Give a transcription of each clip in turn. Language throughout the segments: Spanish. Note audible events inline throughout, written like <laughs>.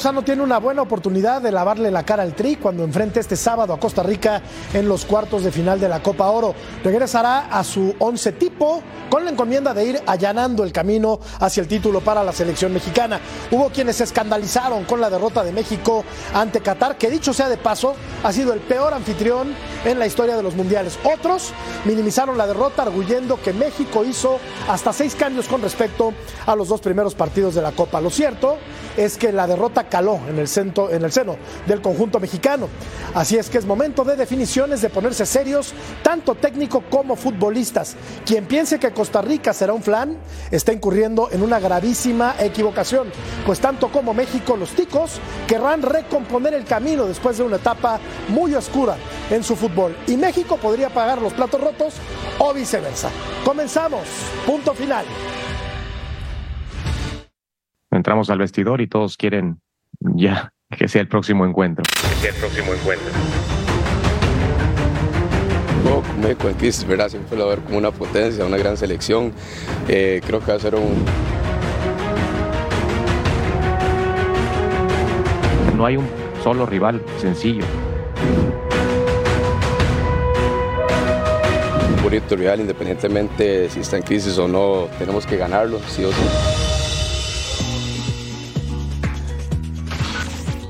Lozano tiene una buena oportunidad de lavarle la cara al Tri cuando enfrente este sábado a Costa Rica en los cuartos de final de la Copa Oro. Regresará a su once tipo con la encomienda de ir allanando el camino hacia el título para la selección mexicana. Hubo quienes se escandalizaron con la derrota de México ante Qatar, que dicho sea de paso, ha sido el peor anfitrión en la historia de los mundiales. Otros minimizaron la derrota arguyendo que México hizo hasta seis cambios con respecto a los dos primeros partidos de la Copa. Lo cierto es que la derrota caló en el, centro, en el seno del conjunto mexicano. Así es que es momento de definiciones, de ponerse serios, tanto técnico como futbolistas. Quien piense que Costa Rica será un flan está incurriendo en una gravísima equivocación, pues tanto como México, los ticos querrán recomponer el camino después de una etapa muy oscura en su fútbol. Y México podría pagar los platos rotos o viceversa. Comenzamos. Punto final entramos al vestidor y todos quieren ya que sea el próximo encuentro. Que sea el próximo encuentro. No, México en crisis, ¿verdad? Siempre lo va a ver como una potencia, una gran selección. Eh, creo que va a ser un... No hay un solo rival sencillo. Un bonito rival, independientemente si está en crisis o no, tenemos que ganarlo, sí o sí.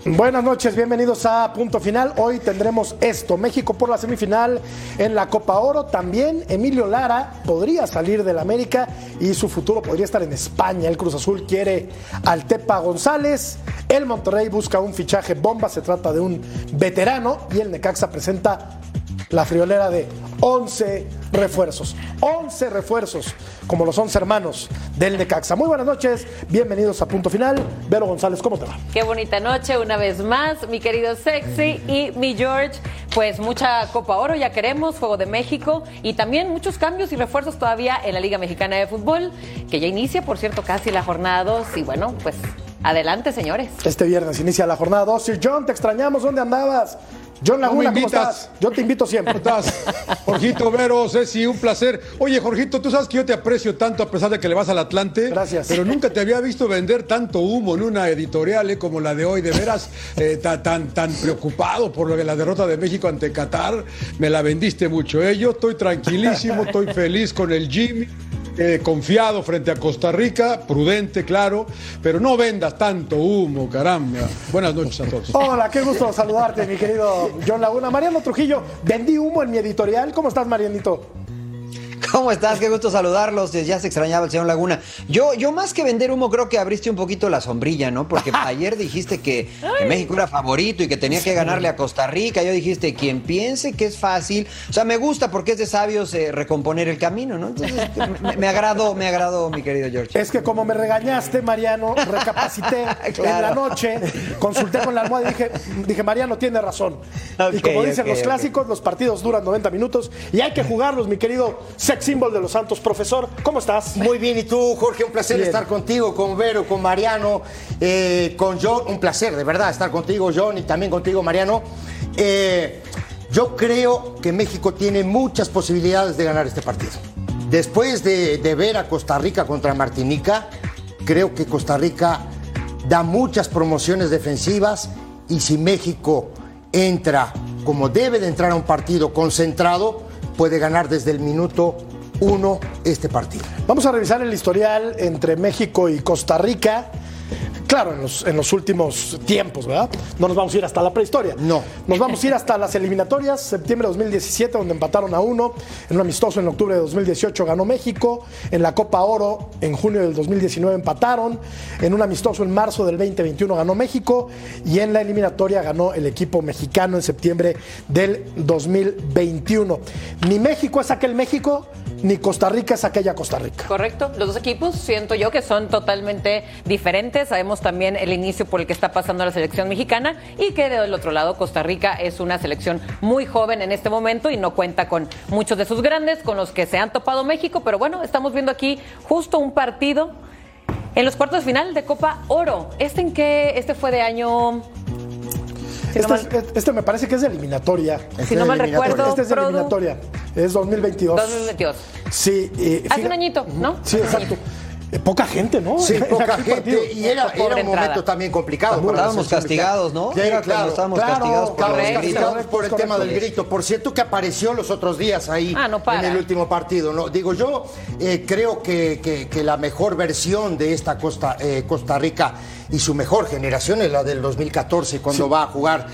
Buenas noches, bienvenidos a Punto Final. Hoy tendremos esto, México por la semifinal en la Copa Oro. También Emilio Lara podría salir del América y su futuro podría estar en España. El Cruz Azul quiere al Tepa González. El Monterrey busca un fichaje bomba, se trata de un veterano y el Necaxa presenta la friolera de 11 refuerzos. 11 refuerzos, como los 11 hermanos del Necaxa. Muy buenas noches, bienvenidos a Punto Final. Vero González, ¿cómo te va? Qué bonita noche, una vez más, mi querido Sexy y mi George. Pues mucha Copa Oro, ya queremos, Juego de México y también muchos cambios y refuerzos todavía en la Liga Mexicana de Fútbol, que ya inicia, por cierto, casi la jornada 2. Y bueno, pues adelante, señores. Este viernes inicia la jornada 2. Sir John, te extrañamos, ¿dónde andabas? John Laguna, ¿cómo estás? Yo te invito siempre. ¿Cómo estás? Jorgito, Vero, Ceci, un placer. Oye, Jorgito, tú sabes que yo te aprecio tanto a pesar de que le vas al Atlante. Gracias. Pero nunca te había visto vender tanto humo en una editorial eh, como la de hoy. De veras, eh, tan, tan, preocupado por lo que la derrota de México ante Qatar. Me la vendiste mucho. ¿eh? Yo estoy tranquilísimo, estoy feliz con el Jimmy confiado frente a Costa Rica, prudente, claro, pero no vendas tanto humo, caramba. Buenas noches a todos. Hola, qué gusto saludarte, mi querido John Laguna. Mariano Trujillo, vendí humo en mi editorial. ¿Cómo estás, Marianito? ¿Cómo estás? Qué gusto saludarlos. Ya se extrañaba el señor Laguna. Yo, yo más que vender humo, creo que abriste un poquito la sombrilla, ¿no? Porque <laughs> ayer dijiste que, México era favorito y que tenía que ganarle a Costa Rica. Yo dijiste, quien piense que es fácil. O sea, me gusta porque es de sabios eh, recomponer el camino, ¿no? Entonces, <laughs> me, agradó, me agradó, mi querido George. Es que como me regañaste, Mariano, recapacité <laughs> en la noche, consulté con la almohada y dije, dije Mariano tiene razón. y como dicen los clásicos, los partidos duran 90 minutos y hay que jugarlos, mi querido símbolo de los Santos. Profesor, ¿cómo estás? Muy bien, ¿y tú, Jorge? Un placer estar contigo, con Vero, con Mariano, eh, con John. Un placer, de verdad, estar contigo, John, y también contigo, Mariano. Eh, yo creo que México tiene muchas posibilidades de ganar este partido. Después de, de ver a Costa Rica contra Martinica, creo que Costa Rica da muchas promociones defensivas y si México entra como debe de entrar a un partido concentrado, puede ganar desde el minuto uno este partido. Vamos a revisar el historial entre México y Costa Rica. Claro, en los, en los, últimos tiempos, ¿verdad? No nos vamos a ir hasta la prehistoria. No. Nos vamos a ir hasta las eliminatorias, septiembre de 2017, donde empataron a uno. En un amistoso en octubre de 2018 ganó México. En la Copa Oro, en junio del 2019 empataron. En un amistoso en marzo del 2021 ganó México. Y en la eliminatoria ganó el equipo mexicano en septiembre del 2021. Ni México es aquel México ni Costa Rica es aquella Costa Rica. Correcto. Los dos equipos siento yo que son totalmente diferentes. Sabemos también el inicio por el que está pasando la selección mexicana y que del otro lado Costa Rica es una selección muy joven en este momento y no cuenta con muchos de sus grandes con los que se han topado México. Pero bueno, estamos viendo aquí justo un partido en los cuartos de final de Copa Oro. ¿Este en qué? Este fue de año este, este, me parece que es de eliminatoria. Si no mal recuerdo. Este es de eliminatoria. Es 2022. 2022. Sí. Hace un añito, ¿no? Sí, exacto. Eh, poca gente, ¿no? Sí, <laughs> poca gente. partido. Y era, era un entrada. momento también complicado. para la Estábamos castigados. ¿no? Sí, Era cuando claro. estábamos claro, castigados por castigados por el tema del grito. Por cierto, que apareció los otros días ahí Ah, no en el último partido. ¿no? Digo, yo eh, creo que, que- que la mejor versión de esta Costa, eh, Costa Rica y su mejor generación es la del 2014, cuando va a jugar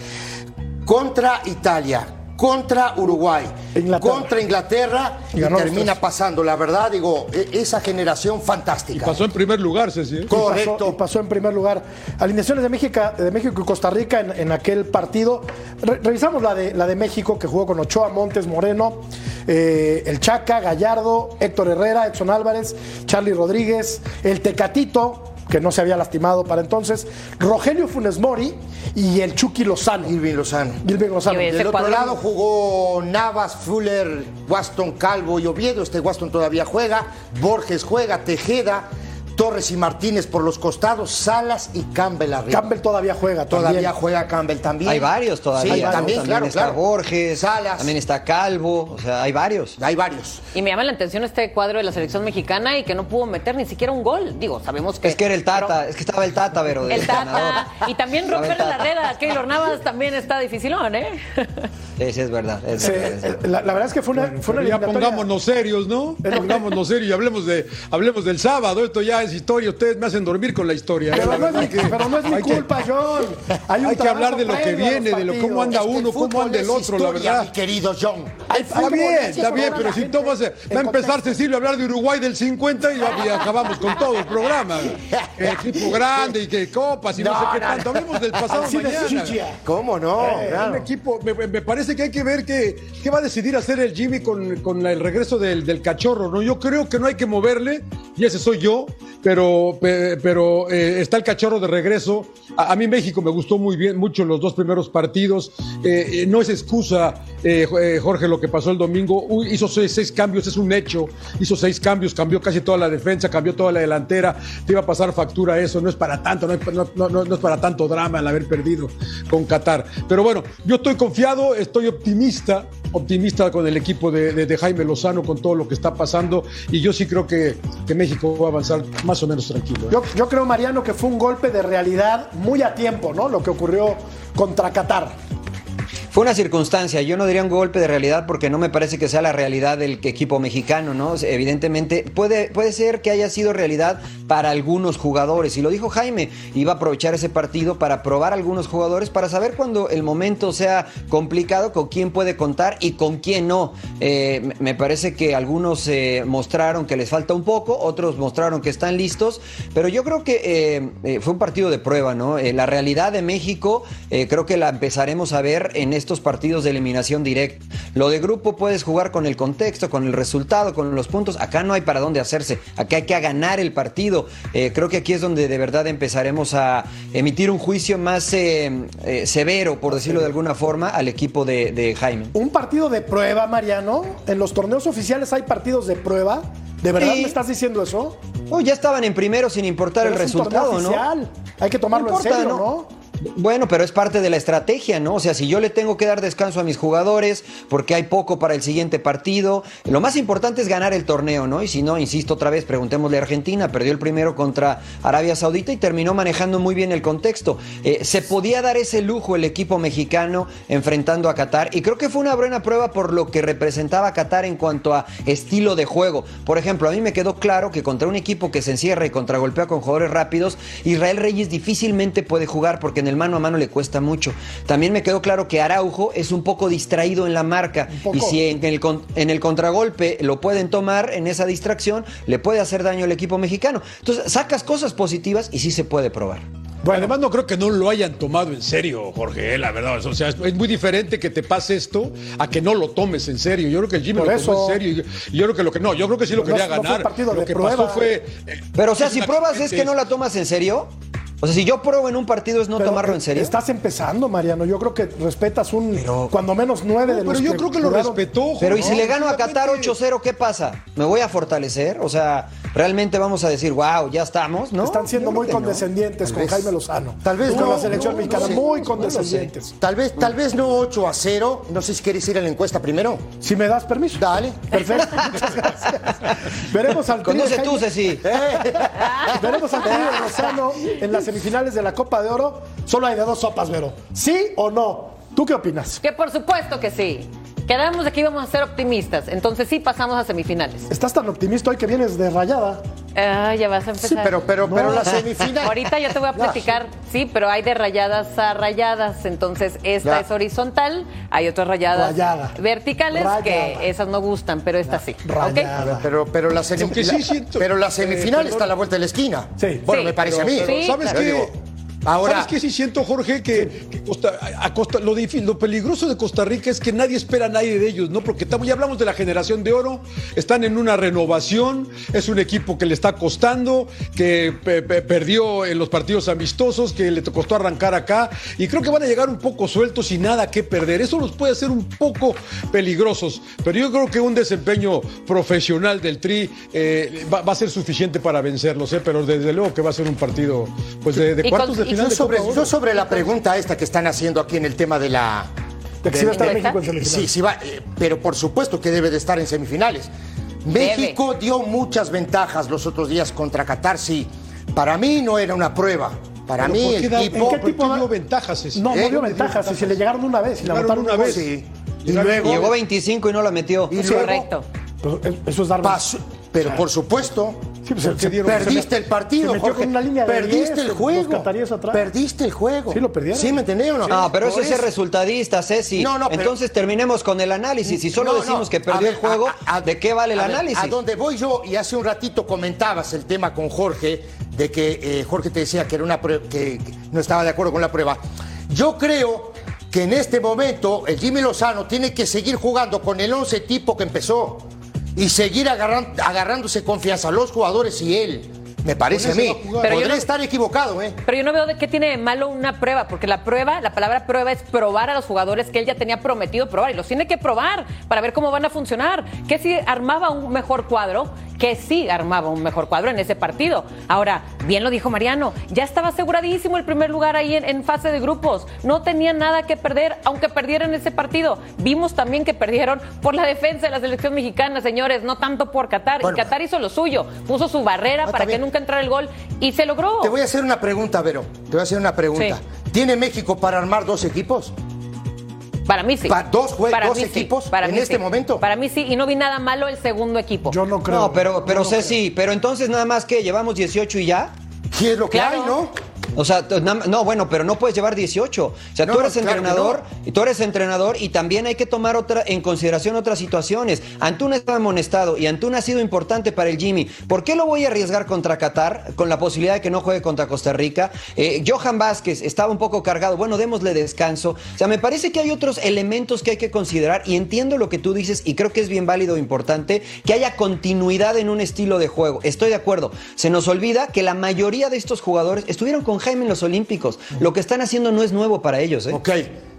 contra Italia. Contra Uruguay, Inglaterra. contra Inglaterra Y termina pasando. La verdad, digo, e- esa generación fantástica. Pasó en primer lugar, Ceci. ¿eh? Y pasó- Correcto. y pasó en primer lugar. Alineaciones de México, de México y Costa Rica en, en aquel partido. Re- revisamos la de, la de México, que jugó con Ochoa, Montes, Moreno, eh, el Chaca, Gallardo, Héctor Herrera, Edson Álvarez, Charlie Rodríguez, el Tecatito, que no se había lastimado para entonces, Rogelio Funes Mori y el Chucky Lozano. Irving Lozano. Irving Lozano. Del otro cuadro- lado jugó Navas, Fuller, Waston, Calvo y Oviedo. Este Waston todavía juega. Borges juega, Tejeda, Torres y Martínez por los costados, Salas y Campbell arriba. Campbell todavía juega. todavía también. juega Campbell también. Hay varios todavía. Sí, ¿no? también, claro, está claro. Borges, Salas. también está Calvo, o sea, hay varios. Hay varios. Y me llama la atención este cuadro de la selección mexicana y que no pudo meter ni siquiera un gol. Digo, sabemos que. Es que era el Tata, pero- es que estaba el Tata, pero El Tata. Y también romperle la red a Keylor Navas también está dificilón, ¿eh? Sí, sí, es verdad. es Sí, verdad, es verdad. la, la verdad es que fue una, fue una ya pongámonos serios, ¿no? Pongámonos serios y hablemos, de, hablemos del sábado. Esto ya es historia. Ustedes me hacen dormir con la historia. ¿eh? Pero no, es mi, que pero no es mi hay que- culpa, John. Hay, un Hay que hablar de lo que viene, de lo cómo anda uno, El cómo anda el otro, la verdad. mi querido John. El Está bien, es que está bien, pero si tomas, va en a empezar. Cecilio a hablar de Uruguay del 50 y, y acabamos con todo el programa. Equipo grande y que copas y no, No, sé qué no, tanto. Hablemos del pasado mañana. ¿Cómo no? Un Claro. equipo, me, me parece que hay que ver qué, qué va a decidir hacer el Jimmy con, con la- el regreso del, del cachorro, ¿no? Yo creo que no hay que moverle, y ese soy yo, pero, pe- pero eh, está el cachorro de regreso. A, a mí México me gustó muy bien, mucho los dos primeros partidos. Eh, eh, no es excusa, eh, eh, Jorge, lo que pasó el domingo. Hizo seis, cambios, es un hecho. Hizo seis cambios, cambió casi toda la defensa, cambió toda la delantera. Te iba a pasar factura eso, no es para tanto, no es, para tanto drama el haber perdido con Qatar. Pero bueno, yo estoy confiado, estoy optimista, optimista con el equipo de, Jaime Lozano, con todo lo que está pasando. Y yo sí creo que, que México va a avanzar más o menos tranquilo. ¿eh? Yo, yo creo, Mariano, que fue un golpe de realidad muy a tiempo, ¿no? Lo que ocurrió contra Qatar. Fue una circunstancia, yo no diría un golpe de realidad porque no me parece que sea la realidad del equipo mexicano, ¿no? Evidentemente puede, puede ser que haya sido realidad para algunos jugadores, y lo dijo Jaime, iba a aprovechar ese partido para probar a algunos jugadores, para saber cuando el momento sea complicado, con quién puede contar y con quién no. Eh, me- parece que algunos eh, mostraron que les falta un poco, otros mostraron que están listos, pero yo creo que eh, fue un partido de prueba, ¿no? La realidad de México creo que la empezaremos a ver en estos partidos de eliminación directa. Lo de grupo puedes jugar con el contexto, con el resultado, con los puntos. Acá no hay para dónde hacerse. Acá hay que ganar el partido. Eh, creo que aquí es donde de verdad empezaremos a emitir un juicio más eh, eh, severo, por decirlo de alguna forma, al equipo de, de Jaime. Un partido de prueba, Mariano. En los torneos oficiales hay partidos de prueba. ¿De verdad Sí. me estás diciendo eso? Oh, ya estaban en primero sin importar Pero el es resultado, ¿no? oficial. Hay que tomarlo No importa, en serio, ¿no? ¿no? Bueno, pero es parte de la estrategia, ¿no? O sea, si yo le tengo que dar descanso a mis jugadores porque hay poco para el siguiente partido, lo más importante es ganar el torneo, ¿no? Y si no, insisto otra vez, preguntémosle a Argentina, perdió el primero contra Arabia Saudita y terminó manejando muy bien el contexto. Eh, se podía dar ese lujo el equipo mexicano enfrentando a Qatar y creo que fue una buena prueba por lo que representaba Qatar en cuanto a estilo de juego. Por ejemplo, a mí me quedó claro que contra un equipo que se encierra y contragolpea con jugadores rápidos, Israel Reyes difícilmente puede jugar porque en el mano a mano le cuesta mucho. También me quedó claro que Araujo es un poco distraído en la marca y si en el, en el contragolpe lo pueden tomar en esa distracción, le puede hacer daño al equipo mexicano. Entonces, sacas cosas positivas y sí se puede probar. Bueno, además no creo que no lo hayan tomado en serio, Jorge, eh, la verdad. O sea, es, muy diferente que te pase esto a que no lo tomes en serio. Yo creo que el Jimmy Por lo tomó en serio. Y yo, creo que lo que no, yo creo que sí lo Pero no- quería no fue ganar. partido lo de que prueba. pasó fue. eh, Pero, o sea, si pruebas es que no la tomas en serio. O sea, si yo pruebo en un partido es no Pero, tomarlo en eh, serio. Estás empezando, Mariano. Yo creo que respetas un. cuando menos nueve de No, los pero yo creo que lo jugaron. respetó. Pero ¿y si le gano a Qatar obviamente. 8-0, qué pasa? ¿Me voy a fortalecer? O sea, realmente vamos a decir, wow, ya estamos, ¿no? Están siendo muy no. condescendientes con vez- Jaime Lozano. tal vez con no, la selección no, mexicana, no sé, muy condescendientes. Tal vez, tal vez no 8 a 0. No sé si quieres ir a la encuesta primero. Si me das permiso. Dale. Perfecto. Muchas <laughs> gracias. Veremos al de Conduce tú, Ceci. Veremos al de Lozano en las semifinales de la Copa de Oro. Solo hay de dos sopas, Vero. ¿Sí o no? ¿Tú qué opinas? Que por supuesto que sí. Quedamos de que íbamos a ser optimistas, entonces sí pasamos a semifinales. Estás tan optimista hoy que vienes de rayada. Ah, ya vas a empezar. Sí, pero, pero, pero la semifinal. <laughs> Ahorita yo te voy a platicar, sí, pero hay de rayadas a rayadas, entonces esta Ya. es horizontal, hay otras rayadas Rayada. verticales Rayada. que esas no gustan, pero esta sí. Rayada. Pero, pero, la, semi- Aunque sí la- pero la semifinal eh, está a la vuelta de la esquina. Sí. Bueno, Sí, me parece Pero- a mí. pero Sí, ¿Sabes claro. qué? Ahora- ¿Sabes qué sí siento, Jorge? Que, que Costa- a Costa- lo, difí- lo peligroso de Costa Rica es que nadie espera a nadie de ellos, ¿no? Porque estamos, ya hablamos de la generación de oro, están en una renovación, es un equipo que le está costando, que pe- pe- perdió en los partidos amistosos, que le costó arrancar acá, y creo que van a llegar un poco sueltos y nada que perder. Eso los puede hacer un poco peligrosos, pero yo creo que un desempeño profesional del Tri eh, va, va a ser suficiente para vencerlos, ¿eh? Pero desde luego que va a ser un partido pues de, de cuartos con- de final Yo sobre, yo la pregunta esta que están haciendo aquí en el tema de la... De que sí va a estar ¿De- México en Sí, semifinales. sí va, eh, pero por supuesto que debe de estar en semifinales. México dio muchas ventajas los otros días contra Qatar, sí. Para mí no era una prueba. Para Pero mí ¿por el qué da- tipo... ¿En qué ¿por tipo dio ventajas? ese? No, ¿Eh? no dio ventajas. Si se le llegaron una vez y la Llegaron votaron una vez. Sí. Y luego... Llegó 25 y no la metió. y luego Correcto. Pues, eh, eso es dar pasó- pero por supuesto, Sí, pues, ¿Por qué se- dieron- perdiste se- el partido, se metió Jorge. con una línea de perdiste 10, el juego. Perdiste el juego. Sí, lo perdieron. ¿Sí me entendés o no? No, pero eso Por es ser resultadista, Ceci. No, no, pero- Entonces terminemos con el análisis. Si solo No, no, decimos que perdió ver, el juego, a- a- ¿de qué vale el a ver, análisis? A donde voy yo, y hace un ratito comentabas el tema con Jorge, de que eh, Jorge te decía que, era una que no estaba de acuerdo con la prueba. Yo creo que en este momento el Jimmy Lozano tiene que seguir jugando con el 11 tipo que empezó y seguir agarran- agarrándose confianza los jugadores y él. Me parece a mí. Pero yo Podré no- estar equivocado, ¿eh? Pero yo no veo de qué tiene de malo una prueba, porque la prueba, la palabra prueba es probar a los jugadores que él ya tenía prometido probar y los tiene que probar para ver cómo van a funcionar. Que si armaba un mejor cuadro, que sí armaba un mejor cuadro en ese partido. Ahora, bien lo dijo Mariano, ya estaba aseguradísimo el primer lugar ahí en, en fase de grupos. No tenía nada que perder, aunque perdieran ese partido. Vimos también que perdieron por la defensa de la selección mexicana, señores, no tanto por Qatar. Bueno. y Qatar hizo lo suyo, puso su barrera Ah, para que bien. Nunca entrara el gol y se logró. Te voy a hacer una pregunta, Vero. Te voy a hacer una pregunta. Sí. ¿Tiene México para armar dos equipos? Para mí sí. Pa- dos Para dos mí sí. equipos Para en mí este sí. momento. Para mí sí, y no vi nada malo el segundo equipo. Yo no creo. No, pero, pero no Ceci, pero entonces nada más que llevamos 18 y ya. ¿Qué es lo que Claro. hay, no? O sea, no, bueno, pero no puedes llevar 18. O sea, No, tú eres claro entrenador, no. tú eres entrenador y también hay que tomar otra en consideración otras situaciones. Antuna estaba amonestado y Antuna ha sido importante para el Jimmy. ¿Por qué lo voy a arriesgar contra Qatar con la posibilidad de que no juegue contra Costa Rica? Eh, Johan Vázquez estaba un poco cargado. Bueno, démosle descanso. O sea, me parece que hay otros elementos que hay que considerar y entiendo lo que tú dices y creo que es bien válido e importante que haya continuidad en un estilo de juego. Estoy de acuerdo. Se nos olvida que la mayoría de estos jugadores estuvieron con Jaime en los Olímpicos. Lo que están haciendo no es nuevo para ellos, ¿eh? Ok.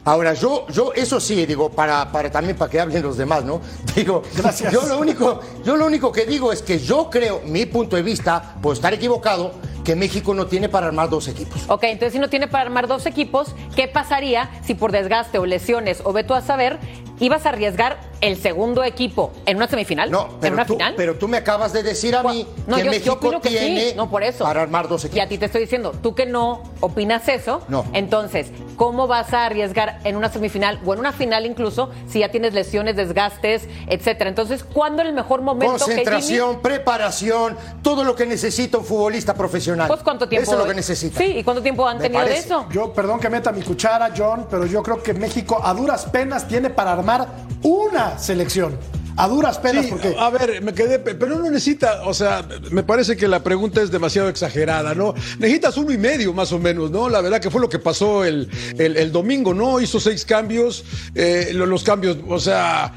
Ahora, yo, yo, eso sí, digo, para, para también para que hablen los demás, ¿no? <laughs> Digo, Gracias. yo lo único, yo lo único que digo es que yo creo, mi punto de vista, puedo estar equivocado, que México no tiene para armar dos equipos. Ok, entonces si no tiene para armar dos equipos, ¿qué pasaría si por desgaste o lesiones o ve tú a saber, ibas a arriesgar el segundo equipo en una semifinal? No, ¿En pero una tú, final? pero tú me acabas de decir a mí No, que yo, yo México opino que tiene sí, no por eso. para armar dos Y a equipos. ti te estoy diciendo, tú que no opinas eso, No. entonces, ¿cómo vas a arriesgar en una semifinal o en una final incluso si ya tienes lesiones, desgastes, etcétera? Entonces, ¿cuándo es el mejor momento que Concentración, preparación, todo lo que necesita un futbolista profesional. Pues cuánto tiempo? Eso es lo que necesita. Sí, ¿y cuánto tiempo han Me tenido de eso? Yo, perdón que meta mi cuchara, John, pero yo creo que México a duras penas tiene para armar una selección. A duras penas, Sí, porque a ver, me quedé, pe- pero no necesita, o sea, me parece que la pregunta es demasiado exagerada, ¿no? Necesitas uno y medio más o menos, ¿no? La verdad que fue lo que pasó el, el- el domingo, ¿no? Hizo seis cambios, eh, lo- los cambios, o sea,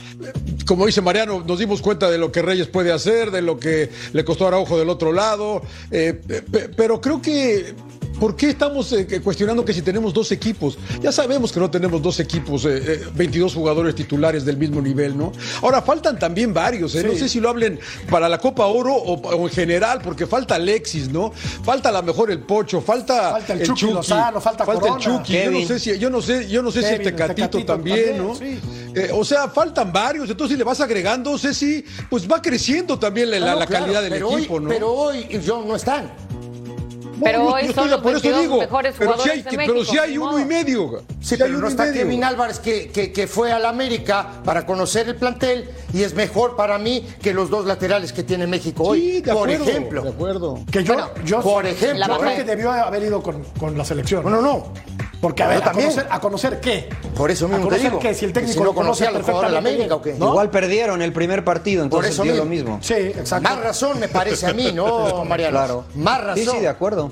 como dice Mariano, nos dimos cuenta de lo que Reyes puede hacer, de lo que le costó a Araujo del otro lado, eh, pe- pe- pero creo que ¿Por qué estamos eh, cuestionando que si tenemos dos equipos? Ya sabemos que no tenemos dos equipos, eh, eh, 22 jugadores titulares del mismo nivel, ¿no? Ahora faltan también varios, ¿eh? no sé si lo hablen para la Copa Oro o, o en general, porque falta Alexis, ¿no? Falta a lo mejor el Pocho, falta, Falta el Chucky Lozano, falta el Corona. Chucky. Yo no sé si, yo no sé, yo no sé si el Kevin, el Tecatito, Tecatito también, también, ¿no? sí. Eh, o sea, faltan varios, entonces si le vas agregando, Ceci, pues va creciendo también la, No, no, la claro, calidad del pero equipo, hoy, ¿no? Pero hoy John no están. Pero hoy son los por eso 22 digo, mejores pero si jugadores hay, de pero si hay uno y medio. Sí, Si pero no está medio. Kevin Álvarez que, que, que fue al América para conocer el plantel y es mejor para mí que los dos laterales que tiene México hoy. Sí, de por acuerdo, ejemplo. de acuerdo. Que yo, Bueno, yo por ejemplo, yo creo baja- que debió haber ido con, con la selección. No, no, no. Porque a ver, a también. conocer, a conocer qué. Por eso a mismo te conocer digo. que si el que técnico no lo conoce conocía a los jugadores de la perfectamente América o qué. ¿no? Igual perdieron el primer partido, entonces eso dio lo mismo. mismo. Sí, exacto. Más razón me parece a mí, ¿no, <laughs> Mariano? Claro. Más razón. Sí, sí, de acuerdo.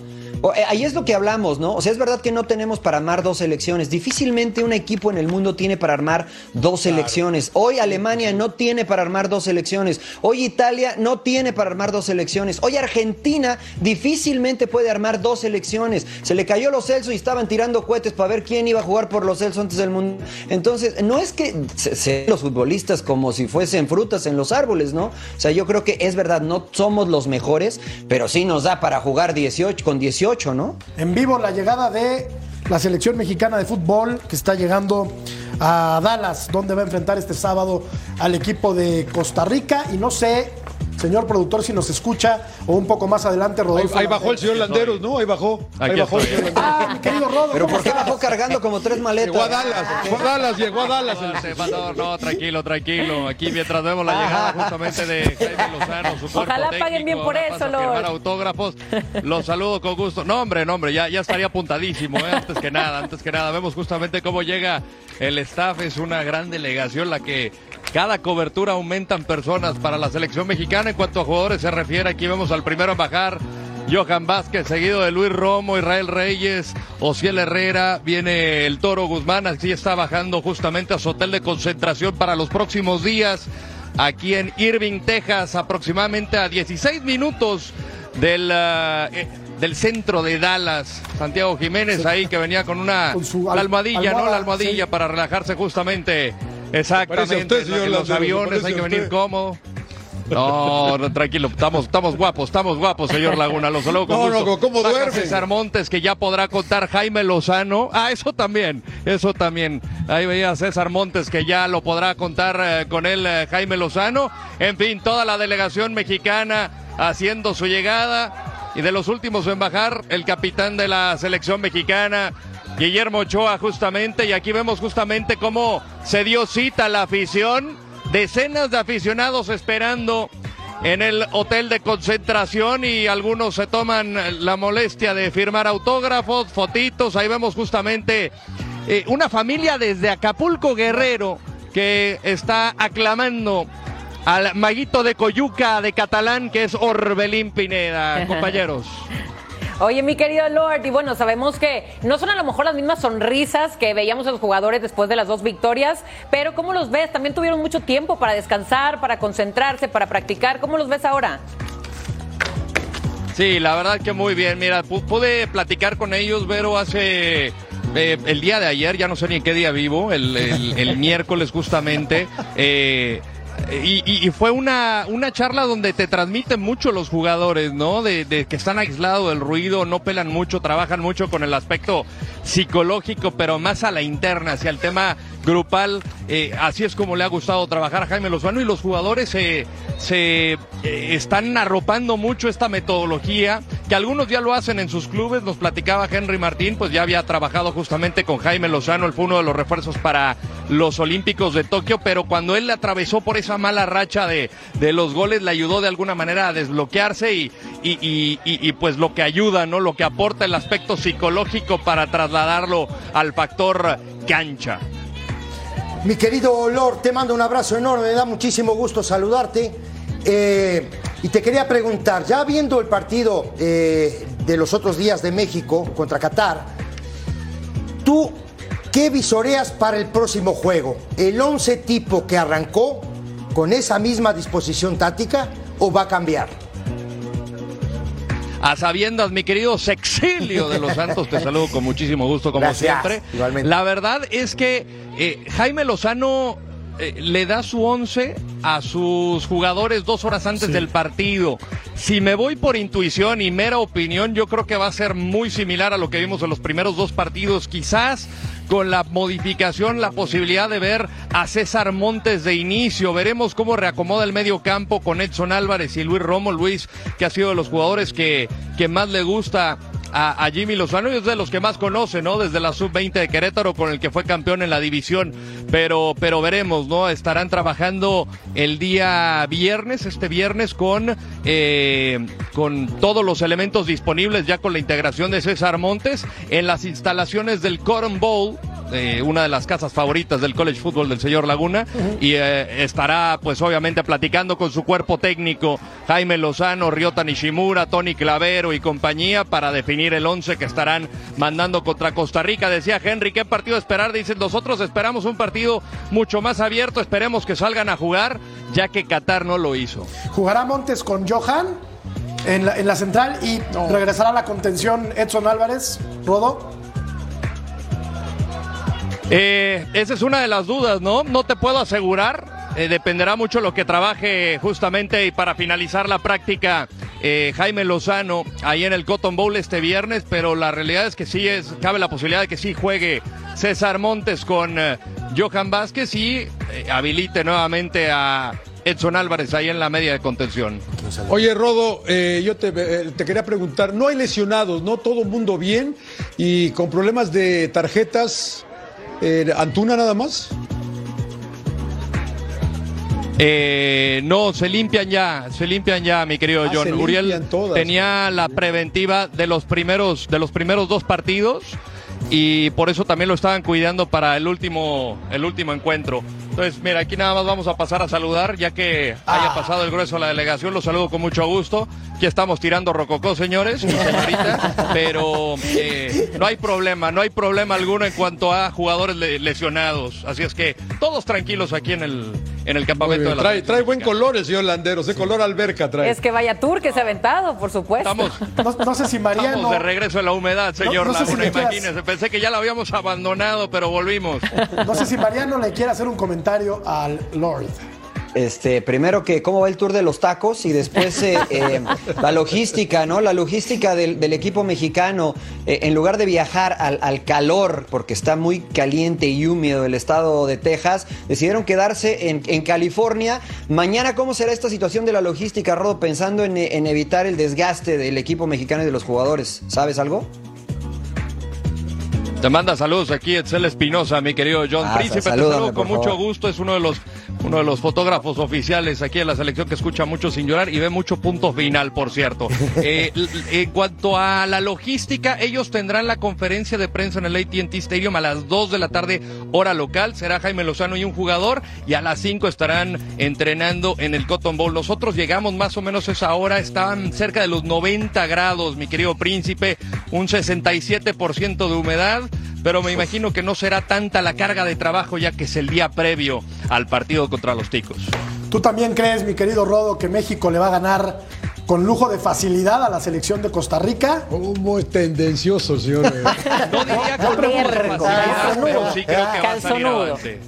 Eh, ahí es lo que hablamos, ¿no? O sea, es verdad que no tenemos para armar dos selecciones. Difícilmente un equipo en el mundo tiene para armar dos selecciones. Hoy Alemania no tiene para armar dos selecciones. Hoy Italia no tiene para armar dos selecciones. Hoy Argentina difícilmente puede armar dos selecciones. Se le cayó los Celso y estaban tirando cohetes para ver quién iba a jugar por los Celso antes del mundo. Entonces, no es que se, se- los futbolistas como si fuesen frutas en los árboles, ¿no? O sea, yo creo que es verdad, no somos los mejores, pero sí nos da para jugar 18 con 18, En vivo la llegada de la selección mexicana de fútbol que está llegando a Dallas, donde va a enfrentar este sábado al equipo de Costa Rica. Y no sé, señor productor, si nos escucha o un poco más adelante, Ahí, Rodolfo. ahí bajó el señor Landeros, ¿no? Ahí bajó. Ahí Aquí bajó el señor Landeros. Ah, mi querido Rodo. Pero ¿cómo ¿por qué estás? bajó cargando como tres maletas? Llegó a Dallas, llegó a Dallas, llegó a Dallas. No, no, tranquilo, tranquilo. Aquí mientras vemos la llegada justamente de Jaime Lozano, su cuerpo Ojalá paguen bien por eso, firmar Lord. autógrafos. Los saludo con gusto. No, hombre, no, hombre, ya, ya estaría apuntadísimo, ¿eh? antes que nada, antes que nada. Vemos justamente cómo llega el staff, es una gran delegación la que cada cobertura aumentan personas para la selección mexicana. En cuanto a jugadores se refiere, aquí vemos al primero en bajar. Johan Vázquez, seguido de Luis Romo, Israel Reyes, Ociel Herrera, viene el Toro Guzmán, así está bajando justamente a su hotel de concentración para los próximos días, aquí en Irving, Texas, aproximadamente a 16 minutos del, ah, eh, del centro de Dallas. Santiago Jiménez ahí que venía con una Con su la al- almohadilla, ¿no? La almohadilla sí. para relajarse justamente. Exactamente, Parece usted, en- señor en los aviones hay que venir cómodo. No, no, tranquilo, estamos, estamos guapos, estamos guapos, señor Laguna. Los saludo con No, no. ¿cómo duerme? César Montes, que ya podrá contar Jaime Lozano. Ah, eso también, eso también. Ahí veía a César Montes, que ya lo podrá contar eh, con él eh, Jaime Lozano. En fin, toda la delegación mexicana haciendo su llegada. Y de los últimos en bajar, el capitán de la selección mexicana, Guillermo Ochoa, justamente. Y aquí vemos justamente cómo se dio cita la afición decenas de aficionados esperando en el hotel de concentración y algunos se toman la molestia de firmar autógrafos, fotitos. Ahí vemos justamente eh, una familia desde Acapulco Guerrero que está aclamando al maguito de Coyuca de Catalán que es Orbelín Pineda, <laughs> compañeros. Oye, mi querido Lord, y bueno, sabemos que no son a lo mejor las mismas sonrisas que veíamos en los jugadores después de las dos victorias, pero ¿cómo los ves? También tuvieron mucho tiempo para descansar, para concentrarse, para practicar. ¿Cómo los ves ahora? Sí, la verdad que muy bien. Mira, pu- pude platicar con ellos, Vero, hace eh, el día de ayer, ya no sé ni en qué día vivo, el, el- el <laughs> miércoles justamente. eh, y, y- y fue una, una charla donde te transmiten mucho los jugadores, ¿no? De, de que están aislados del ruido, no pelan mucho, trabajan mucho con el aspecto psicológico, pero más a la interna, hacia el tema grupal. eh, así es como le ha gustado trabajar a Jaime Lozano y los jugadores se, se eh, están arropando mucho esta metodología, que algunos ya lo hacen en sus clubes. Nos platicaba Henry Martín, pues ya había trabajado justamente con Jaime Lozano, él fue uno de los refuerzos para los Olímpicos de Tokio, pero cuando él le atravesó por esa mala racha de, de los goles, le ayudó de alguna manera a desbloquearse y- y- y, pues lo que ayuda, ¿no? Lo que aporta el aspecto psicológico para trasladarlo al factor cancha. Mi querido Lord, te mando un abrazo enorme, me da muchísimo gusto saludarte. Eh, y te quería preguntar, ya viendo el partido eh, de los otros días de México contra Qatar, ¿tú qué visoreas para el próximo juego? ¿El 11 tipo que arrancó con esa misma disposición táctica o va a cambiar? A sabiendas, mi querido Sexilio de los Santos, te saludo con muchísimo gusto como Gracias, siempre. igualmente. La verdad es que eh, Jaime Lozano eh, le da su once a sus jugadores dos horas antes del partido. Si me voy por intuición y mera opinión, yo creo que va a ser muy similar a lo que vimos en los primeros dos partidos. Quizás con la modificación, la posibilidad de ver a César Montes de inicio. Veremos cómo reacomoda el medio campo con Edson Álvarez y Luis Romo. Luis, que ha sido de los jugadores que, que más le gusta a, a Jimmy Lozano y es de los que más conoce, ¿no? Desde la sub-20 de Querétaro con el que fue campeón en la división. Pero, pero veremos, ¿no? Estarán trabajando el día viernes, este viernes, con, eh, con todos los elementos disponibles, ya con la integración de César Montes en las instalaciones del Cotton Bowl. eh, una de las casas favoritas del college football del señor Laguna y eh, estará pues obviamente platicando con su cuerpo técnico Jaime Lozano, Ryota Nishimura, Tony Clavero y compañía para definir el once que estarán mandando contra Costa Rica. Decía Henry, ¿qué partido esperar? Dicen, nosotros esperamos un partido mucho más abierto, esperemos que salgan a jugar, ya que Qatar no lo hizo. Jugará Montes con Johan en la, en la central y regresará a la contención Edson Álvarez, Rodo. Eh, esa es una de las dudas, ¿no? No te puedo asegurar. eh, dependerá mucho lo que trabaje justamente y para finalizar la práctica eh, Jaime Lozano ahí en el Cotton Bowl este viernes, pero la realidad es que sí es, cabe la posibilidad de que sí juegue César Montes con eh, Johan Vázquez y eh, habilite nuevamente a Edson Álvarez ahí en la media de contención. Oye, Rodo, yo te, quería preguntar, no hay lesionados, ¿no? Todo mundo bien y con problemas de tarjetas. ¿Antuna nada más? Eh, no, se limpian ya, se limpian ya, mi querido Ah, John. Uriel todas. tenía la preventiva de los primeros, de los primeros dos partidos y por eso también lo estaban cuidando para el último, el último encuentro. Entonces, mira, aquí nada más vamos a pasar a saludar, ya que haya pasado el grueso de la delegación, los saludo con mucho gusto. Aquí estamos tirando rococó, señores y señorita, <laughs> pero eh, no hay problema, no hay problema alguno en cuanto a jugadores le- lesionados. Así es que todos tranquilos aquí en el, en el campamento de la Trae, buen color el señor Landero, ese color alberca trae. Es que vaya tour que se ha aventado, por supuesto. Estamos, <laughs> No, no sé si Mariano. estamos de regreso en la humedad, señor no si Laguna, quieras- imagínese. Pensé que ya la habíamos abandonado, pero volvimos. No sé si Mariano le quiere hacer un comentario al Lord. Este, primero que cómo va el tour de los tacos y después eh, <laughs> eh, la logística, ¿no? La logística del, del equipo mexicano, eh, en lugar de viajar al, al calor, porque está muy caliente y húmedo el estado de Texas, decidieron quedarse en, en California. Mañana, ¿cómo será esta situación de la logística, Rodo? Pensando en, en evitar el desgaste del equipo mexicano y de los jugadores. ¿Sabes algo? Te manda saludos aquí Etzel Espinosa, mi querido John Ah, Príncipe. Te saludo con mucho gusto. Es uno de los uno de los fotógrafos oficiales aquí en la selección que escucha mucho sin llorar y ve mucho punto final, por cierto. <laughs> Eh, en cuanto a la logística, ellos tendrán la conferencia de prensa en el AT&T Stadium a las 2 de la tarde, hora local. Será Jaime Lozano y un jugador y a las 5 estarán entrenando en el Cotton Bowl. Nosotros llegamos más o menos a esa hora, estaban cerca de los 90 grados, mi querido príncipe, un 67% de humedad pero me imagino que no será tanta la carga de trabajo ya que es el día previo al partido contra los ticos. ¿Tú también crees, mi querido Rodo, que México le va a ganar con lujo de facilidad a la selección de Costa Rica? ¿Cómo es tendencioso, señor? <laughs> No diría con lujo de facilidad, pero sí creo que va a salir avante.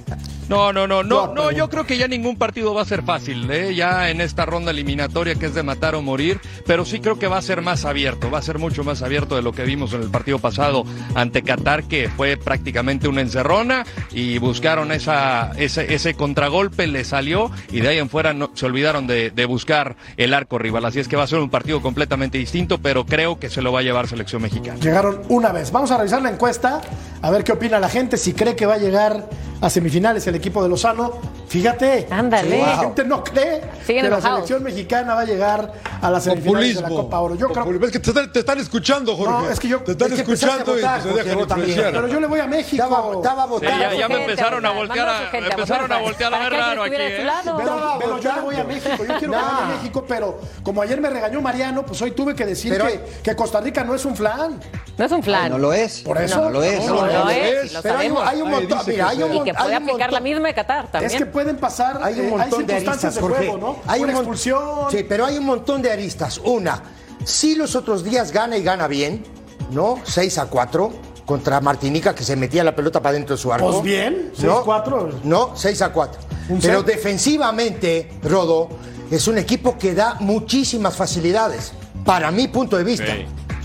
No, no, no, no, Yo no, yo creo que ya ningún partido va a ser fácil, ¿eh? ya en esta ronda eliminatoria que es de matar o morir, pero sí creo que va a ser más abierto, va a ser mucho más abierto de lo que vimos en el partido pasado ante Qatar, que fue prácticamente una encerrona y buscaron esa, ese, ese contragolpe, le salió y de ahí en fuera no- se olvidaron de, de buscar el arco rival, así es que va a ser un partido completamente distinto, pero creo que se lo va a llevar selección mexicana. Llegaron una vez. Vamos a revisar la encuesta, a ver qué opina la gente, si cree que va a llegar a semifinales el equipo de Lozano. Fíjate, Ándale. la gente no cree Siguen que la enojados. selección mexicana va a llegar a las semifinales de la. Copa Oro. Yo creo. Es que te están, te están escuchando, Jorge. No, es que yo- Te están es escuchando a votar, y se dejan influenciar. pero yo le voy a México. Estaba, estaba Sí, votando. ya, ya me empezaron a voltear a, a empezaron a votar. voltear a ver ¿Para qué raro aquí, ¿eh? Pero, pero yo le voy a México, yo quiero que Nah. gane México, pero como ayer me regañó Mariano, pues hoy tuve que decir Pero- que, que Costa Rica no es un flan. No es un flan. No lo es. Por eso. No lo es. No, No, lo no es, es. y lo Pero hay, un- montón. Mira, hay sí. un Y mon- que puede aplicar la montón- misma de Qatar también. Es que pueden pasar, Hay un eh, montón de circunstancias aristas, de Jorge. juego, ¿no? Hay Una un expulsión. Sí, pero hay un montón de aristas. Una, Sí, los otros días gana y gana bien, ¿no? 6 a 4 contra Martinica, que se metía la pelota para dentro de su arco. Pues bien, ¿No? 6-4. No, 6 a 4. Un Pero defensivamente, Rodo, es un equipo que da muchísimas facilidades, para mi punto de vista.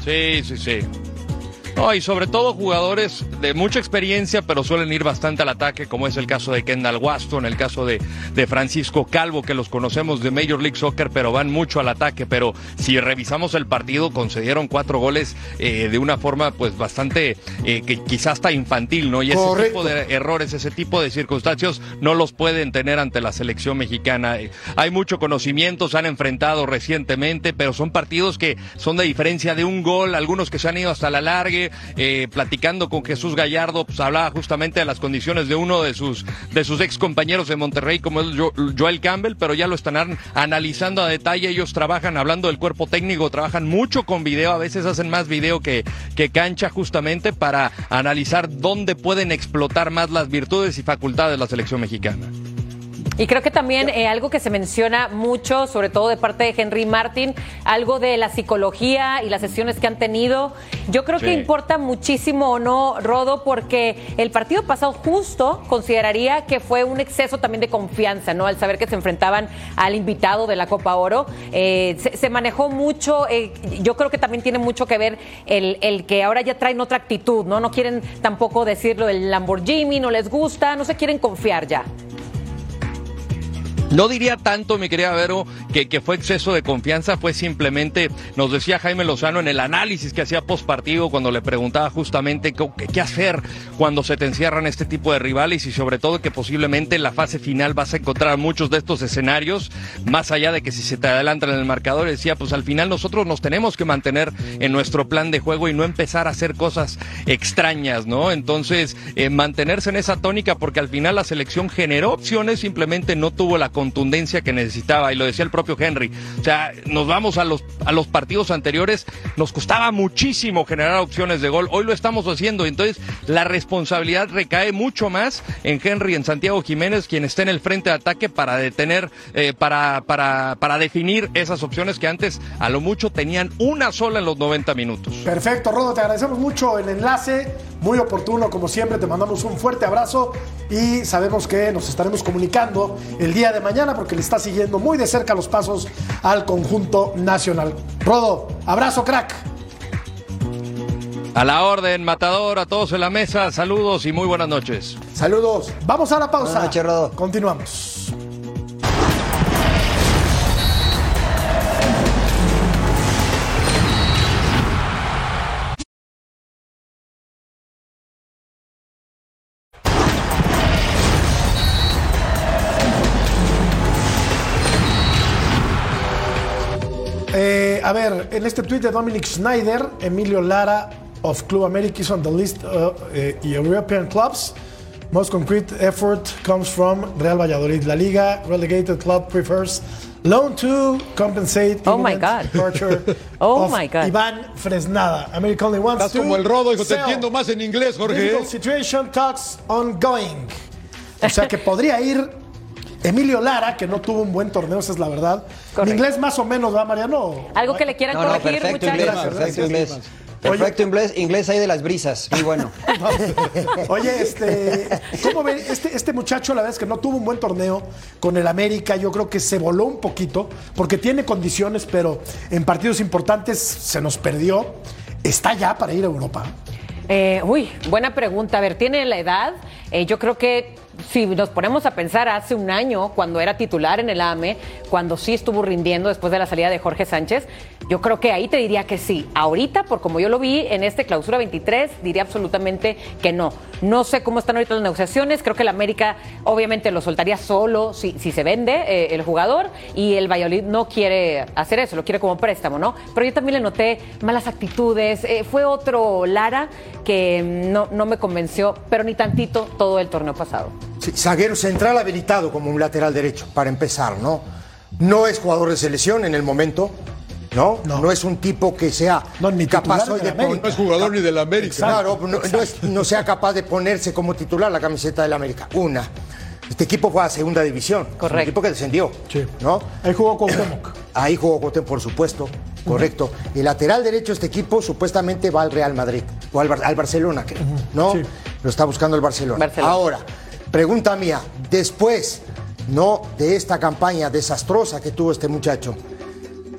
Sí, sí, sí. No, y sobre todo jugadores de mucha experiencia, pero suelen ir bastante al ataque, como es el caso de Kendall Waston, el caso de, de Francisco Calvo, que los conocemos de Major League Soccer, pero van mucho al ataque. Pero si revisamos el partido, concedieron cuatro goles eh, de una forma, pues bastante, eh, que quizás hasta infantil, ¿no? Y ese Correcto. tipo de errores, ese tipo de circunstancias, no los pueden tener ante la selección mexicana. Eh, Hay mucho conocimiento, se han enfrentado recientemente, pero son partidos que son de diferencia de un gol, algunos que se han ido hasta la eh, platicando con Jesús Gallardo, pues hablaba justamente de las condiciones de uno de sus, de sus ex compañeros de Monterrey, como es Jo- Joel Campbell, pero ya lo están an- analizando a detalle, ellos trabajan hablando del cuerpo técnico, trabajan mucho con video, a veces hacen más video que, que cancha justamente para analizar dónde pueden explotar más las virtudes y facultades de la selección mexicana. Y creo que también eh, algo que se menciona mucho, sobre todo de parte de Henry Martin, algo de la psicología y las sesiones que han tenido. Yo creo que importa muchísimo o no, Rodo, porque el partido pasado justo consideraría que fue un exceso también de confianza, ¿no? Al saber que se enfrentaban al invitado de la Copa Oro. Eh, se, se manejó mucho, eh, yo creo que también tiene mucho que ver el, el que ahora ya traen otra actitud, ¿no? No quieren tampoco decirlo del Lamborghini, no les gusta, no se quieren confiar ya. No diría tanto, mi querida Vero, que, fue exceso de confianza, fue simplemente, nos decía Jaime Lozano en el análisis que hacía post partido cuando le preguntaba justamente qué, qué hacer cuando se te encierran este tipo de rivales y sobre todo que posiblemente en la fase final vas a encontrar muchos de estos escenarios, más allá de que si se te adelantan en el marcador, decía, pues al final nosotros nos tenemos que mantener en nuestro plan de juego y no empezar a hacer cosas extrañas, ¿no? Entonces, eh, mantenerse en esa tónica porque al final la selección generó opciones, simplemente no tuvo la contundencia que necesitaba y lo decía el propio Henry. O sea, nos vamos a los, a los partidos anteriores, nos costaba muchísimo generar opciones de gol, hoy lo estamos haciendo, entonces la responsabilidad recae mucho más en Henry, en Santiago Jiménez, quien está en el frente de ataque para detener, eh, para, para, para definir esas opciones que antes a lo mucho tenían una sola en los 90 minutos. Perfecto, Rodo, te agradecemos mucho el enlace, muy oportuno como siempre, te mandamos un fuerte abrazo y sabemos que nos estaremos comunicando el día de mañana porque le está siguiendo muy de cerca los pasos al conjunto nacional. Rodo, abrazo crack. A la orden, Matador, a todos en la mesa, saludos y muy buenas noches. Saludos. Vamos a la pausa. Buenas noches, Rodo. Continuamos. A ver, en este tweet de Dominic Schneider, Emilio Lara of Club America is on the list of uh, European clubs. Most concrete effort comes from Real Valladolid. La Liga relegated club prefers loan to compensate Oh my God. departure <laughs> Oh of my God. Iván Fresnada. America only wants Estás to como el rodo, hijo, te sell. entiendo más en inglés, Jorge. ¿eh? Difficult situation talks ongoing. O sea que podría ir Emilio Lara, que no tuvo un buen torneo, esa es la verdad. Correcto. Mi inglés más o menos, ¿va, Mariano? Algo que le quieran No, no, corregir, perfecto muchachos. inglés, Gracias, perfecto inglés. Perfecto inglés, inglés ahí de las brisas. Muy bueno. <laughs> Oye, este, ¿cómo ven? Este, este muchacho, la verdad es que no tuvo un buen torneo con el América. Yo creo que se voló un poquito porque tiene condiciones, pero en partidos importantes se nos perdió. ¿Está ya para ir a Europa? Eh, uy, buena pregunta. A ver, ¿tiene la edad? Eh, yo creo que si nos ponemos a pensar hace un año, cuando era titular en el AME, cuando sí estuvo rindiendo después de la salida de Jorge Sánchez, yo creo que ahí te diría que sí. Ahorita, por como yo lo vi en este clausura 23, diría absolutamente que no. No sé cómo están ahorita las negociaciones. Creo que el América obviamente lo soltaría solo si, se vende eh, el jugador y el Valladolid no quiere hacer eso, lo quiere como préstamo, ¿no? Pero yo también le noté malas actitudes. eh, fue otro Lara que no me convenció, pero ni tantito todo el torneo pasado. Sí, zaguero central habilitado como un lateral derecho, para empezar, ¿no? No es jugador de selección en el momento, ¿no? No, es un tipo que sea No, ni capaz hoy de. No es jugador ni del América. Claro, no, no es- no sea capaz de ponerse como titular la camiseta del América. Una. Este equipo fue a segunda división. Es un Correcto. equipo que descendió. Sí. ¿No? Ahí jugó Cuauhtémoc. <clears throat> Ahí jugó Coten, por supuesto. Correcto. El lateral derecho de este equipo supuestamente va al Real Madrid o al, Bar- al Barcelona, creo, ¿no? Sí. Lo está buscando el Barcelona. Barcelona. Ahora, pregunta mía, después, no de esta campaña desastrosa que tuvo este muchacho,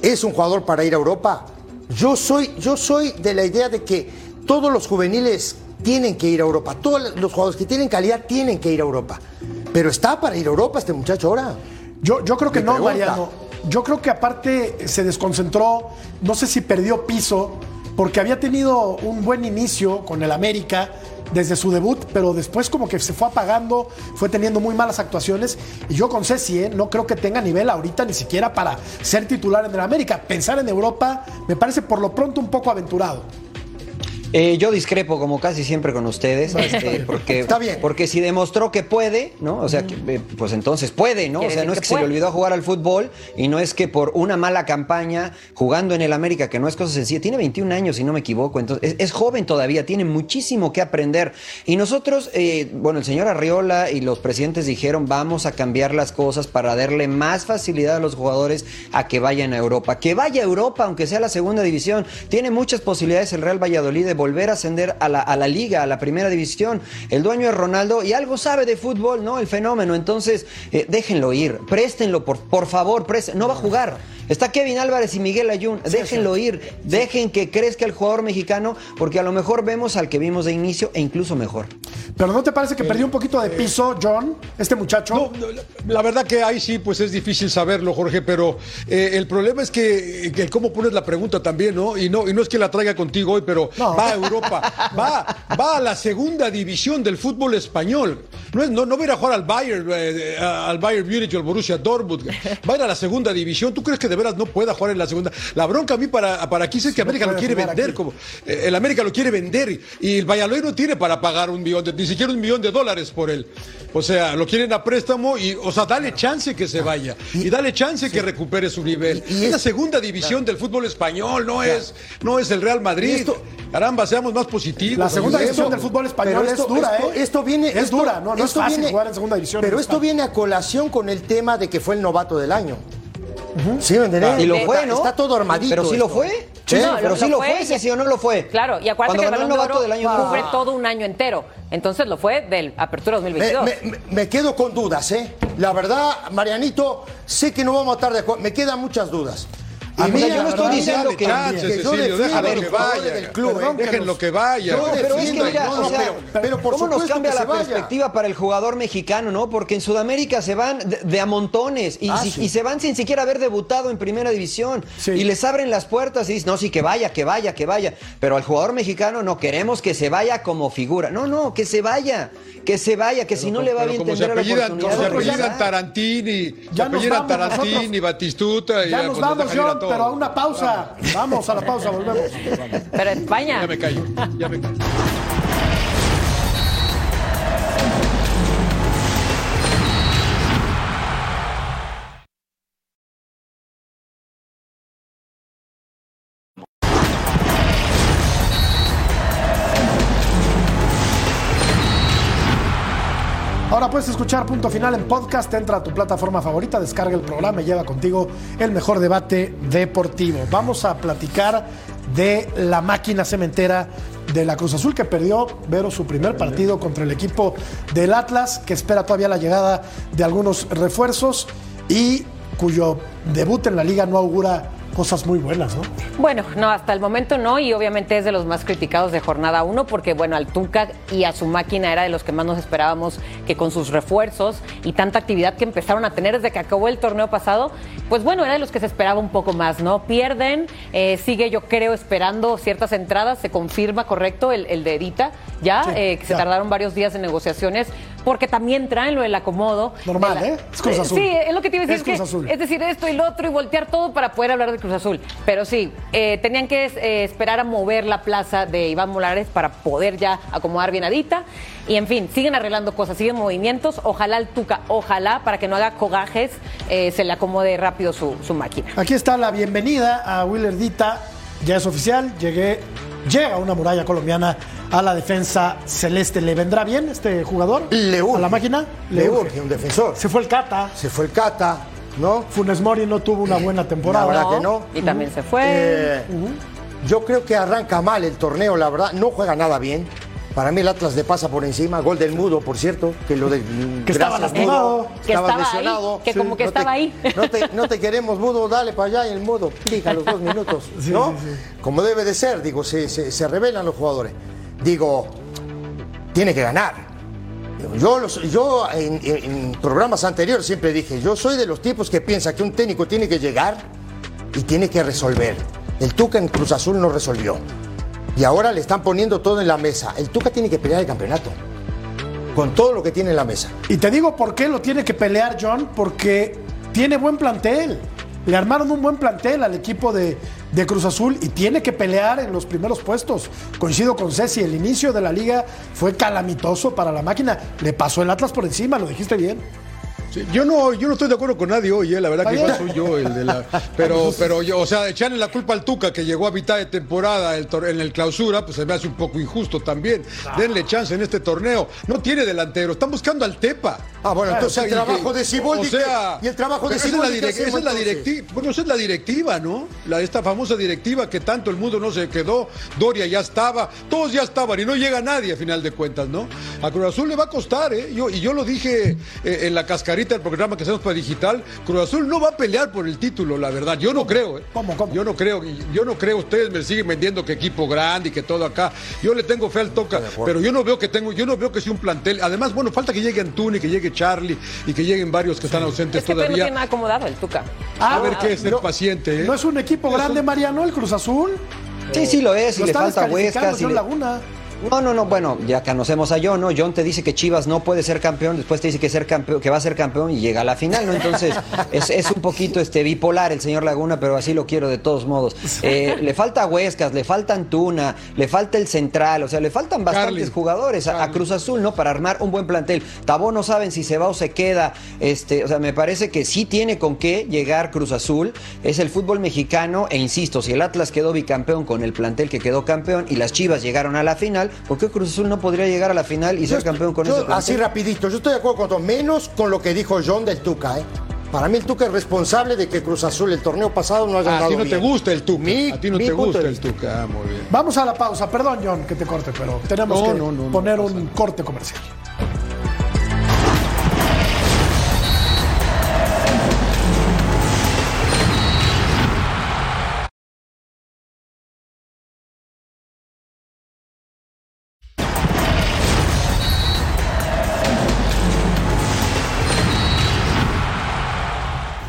¿es un jugador para ir a Europa? Yo soy, yo soy de la idea de que todos los juveniles tienen que ir a Europa, todos los jugadores que tienen calidad tienen que ir a Europa. Pero está para ir a Europa este muchacho ahora. Yo, yo creo que no, pregunta. Mariano. Yo creo que aparte se desconcentró, no sé si perdió piso, porque había tenido un buen inicio con el América desde su debut, pero después como que se fue apagando, fue teniendo muy malas actuaciones. Y yo con Ceci, ¿eh? no creo que tenga nivel ahorita ni siquiera para ser titular en el América. Pensar en Europa me parece por lo pronto un poco aventurado. Eh, yo discrepo como casi siempre con ustedes, este, porque, Está bien. porque si demostró que puede, ¿no? O sea, que, eh, pues entonces puede, ¿no? O sea, no es que, que se le olvidó jugar al fútbol y no es que por una mala campaña jugando en el América, que no es cosa sencilla, tiene 21 años si no me equivoco, entonces es, es joven todavía, tiene muchísimo que aprender. Y nosotros, eh, bueno, el señor Arriola y los presidentes dijeron, vamos a cambiar las cosas para darle más facilidad a los jugadores a que vayan a Europa. Que vaya a Europa, aunque sea la segunda división. Tiene muchas posibilidades el Real Valladolid de volver a ascender a la, a la liga, a la primera división. El dueño es Ronaldo y algo sabe de fútbol, ¿no? El fenómeno. Entonces, eh, déjenlo ir, préstenlo, por, por favor, presten. No va a jugar. Está Kevin Álvarez y Miguel Ayun. Déjenlo ir. Dejen que crezca el jugador mexicano, porque a lo mejor vemos al que vimos de inicio e incluso mejor. Pero ¿no te parece que perdió un poquito de piso, John, este muchacho? No, no, la- verdad que ahí sí, pues es difícil saberlo, Jorge, pero eh, el problema es que, que cómo pones la pregunta también, ¿no? Y no, y no es que la traiga contigo hoy, pero No. va a Europa, va, va a la segunda división del fútbol español. No, es, no, no va a ir a jugar al Bayern, eh, al Bayern Múnich o al Borussia Dortmund. Va a ir a la segunda división. ¿Tú crees que de veras no pueda jugar en la segunda? La bronca a mí para, para aquí es que no América lo quiere vender. aquí. Como, eh, el América lo quiere vender y el Valladolid no tiene para pagar un millón, de, ni siquiera un millón de dólares por él. O sea, lo quieren a préstamo y, o sea, dale chance que se vaya y, dale chance que recupere su nivel. Y- y es la segunda división del fútbol español, no es, no es el Real Madrid. Esto- Caramba, seamos más positivos. La segunda división del fútbol español Pero es dura, esto, ¿eh? esto viene. Es esto- dura, no, no es esto fácil viene- jugar en segunda división. Pero esto viene a colación con el tema de que fue el novato del año. ¿Sí me entendés? Y lo Está- fue, ¿no? Está todo armadito. Pero sí lo fue. Sí. No, pero lo- sí lo lo fue, fue, sí o no lo fue. Claro, y acuérdate Cuando que el ganó el Balón de novato Oro del año cubre todo un año entero. Entonces lo fue del Apertura Me, 2022. me- me- me quedo con dudas, ¿eh? La verdad, Marianito, sé que no vamos a estar de acuerdo. Me quedan muchas dudas. Y mira, mira, yo no estoy diciendo que- yo defiendo a que vaya. del club, ¿eh? Déjenlo que vaya. Yo Pero es que defiendo- mira, no, no, o sea, pero- pero por ¿cómo nos cambia la perspectiva para el jugador mexicano, no? Porque en Sudamérica se van de, a montones y, Ah, y se van sin siquiera haber debutado en primera división. Y les abren las puertas y dicen, no, sí, que vaya, que vaya, que vaya. Pero al jugador mexicano no queremos que se vaya como figura. No, no, que se vaya, que se vaya, que si no le va bien tendrá la oportunidad como se apellidan. Tarantini, se apellidan Tarantini. Batistuta y Ya pues nos nos vamos, pero a una pausa. Vamos a la pausa, volvemos. Pero España. Ya me callo, ya me callo. Puedes escuchar Punto Final en podcast, entra a tu plataforma favorita, descarga el programa y lleva contigo el mejor debate deportivo. Vamos a platicar de la máquina cementera de la Cruz Azul que perdió Vero su primer partido contra el equipo del Atlas, que espera todavía la llegada de algunos refuerzos y cuyo debut en la liga no augura cosas muy buenas, ¿no? Bueno, no, hasta el momento no, y obviamente es de los más criticados de jornada 1, porque bueno, al Tuca y a su máquina era de los que más nos esperábamos que con sus refuerzos y tanta actividad que empezaron a tener desde que acabó el torneo pasado, pues bueno, era de los que se esperaba un poco más, ¿no? Pierden, eh, sigue yo creo esperando ciertas entradas, se confirma correcto el, el de Edita, ya, Sí, eh, que se tardaron varios días en negociaciones, porque también traen lo del acomodo. Normal, de la- ¿eh? Es Cruz Azul. Sí, es lo que te iba a decir. Es que- Azul. es decir, esto y lo otro y voltear todo para poder hablar de Cruz Azul. Pero sí, eh, tenían que eh, esperar a mover la plaza de Iván Molares para poder ya acomodar bien a Dita. Y en fin, siguen arreglando cosas, siguen movimientos. Ojalá el Tuca, ojalá para que no haga cogajes, eh, se le acomode rápido su, su máquina. Aquí está la bienvenida a Willer Dita. Ya es oficial, llegué, llega una muralla colombiana a la defensa celeste. ¿Le vendrá bien este jugador? Le urge. ¿A la máquina? Le urge un defensor. Se fue el Cata. Se fue el Cata. ¿No? Funes Mori no tuvo una buena <laughs> temporada. La verdad que no. Y también se fue. Eh, Yo creo que arranca mal el torneo, la verdad. No juega nada bien. Para mí el Atlas le pasa por encima. Gol del Mudo, por cierto, que lo de Que estaba lastimado. Que Estaba estaba ahí, lesionado. que como que No te- estaba ahí. No te, no te queremos, Mudo, dale para allá y el Mudo. Diga los dos minutos, <laughs> Sí, ¿no? sí, sí. Como debe de ser, digo, se, se, se revelan los jugadores. Digo, tiene que ganar. Yo, yo en- en programas anteriores siempre dije, yo soy de los tipos que piensa que un técnico tiene que llegar y tiene que resolver. El Tuca en Cruz Azul no resolvió. Y ahora le están poniendo todo en la mesa. El Tuca tiene que pelear el campeonato. Con todo lo que tiene en la mesa. Y te digo por qué lo tiene que pelear John, porque tiene buen plantel. Le armaron un buen plantel al equipo de, de Cruz Azul y tiene que pelear en los primeros puestos. Coincido con Ceci, el inicio de la liga fue calamitoso para la máquina. Le pasó el Atlas por encima, lo dijiste bien. Sí, yo no, yo no estoy de acuerdo con nadie hoy, eh, la verdad que igual soy yo el de la. Pero, <laughs> pero yo, o sea, echarle la culpa al Tuca que llegó a mitad de temporada el tor- en el clausura, pues se me hace un poco injusto también. Denle chance en este torneo. No tiene delantero, están buscando al Tepa. Ah, bueno, entonces el trabajo de Siboldi. o sea, y el trabajo de pero esa es la, directiva. Bueno, esa es la directiva, ¿no? La, esta famosa directiva que tanto el mundo no se quedó. Doria ya estaba, todos ya estaban y no llega nadie a final de cuentas, ¿no? A Cruz Azul le va a costar, ¿eh? Yo, y yo lo dije eh, en la cascarita del programa que hacemos para digital. Cruz Azul no va a pelear por el título, la verdad. Yo no creo, ¿eh? ¿Cómo, cómo? Yo no creo, yo no creo. Ustedes me siguen vendiendo que equipo grande y que todo acá. Yo le tengo fe al Toca, pero yo no veo que tengo, yo no veo que sea un plantel. Además, bueno, falta que llegue Antuni, que llegue Charlie y que lleguen varios que están ausentes Es que todavía no tiene nada acomodado el Tuca. a ver qué es pero el paciente, ¿eh? ¿No es un equipo grande, Mariano, el Cruz Azul? Sí, sí lo es, y Lo le está falta y John le- Laguna. No, no, no, bueno, ya conocemos a John, ¿no? John te dice que Chivas no puede ser campeón, después te dice que, ser campeón, que va a ser campeón y llega a la final, ¿no? Entonces, <laughs> es, es un poquito este bipolar el señor Laguna, pero así lo quiero de todos modos. Eh, <laughs> le falta Huescas, le falta Antuna, le falta el central, o sea, le faltan bastantes Carly. jugadores a, a Cruz Azul, ¿no? Para armar un buen plantel. Tabó no saben si se va o se queda, este, o sea, me parece que sí tiene con qué llegar Cruz Azul, es el fútbol mexicano, e insisto, si el Atlas quedó bicampeón con el plantel que quedó campeón y las Chivas llegaron a la final, ¿por qué Cruz Azul no podría llegar a la final y ser campeón con plantel? Así rapidito, yo estoy de acuerdo con todo, menos con lo que dijo John del Tuca, ¿eh? Para mí el Tuca es responsable de que Cruz Azul el torneo pasado no haya Ah, a ti no te gusta el Tuca. Mi- a ti no te gusta el. Tuca. Ah, muy bien. Vamos a la pausa. Perdón, John, que te corte, pero tenemos No, que no, poner un corte comercial.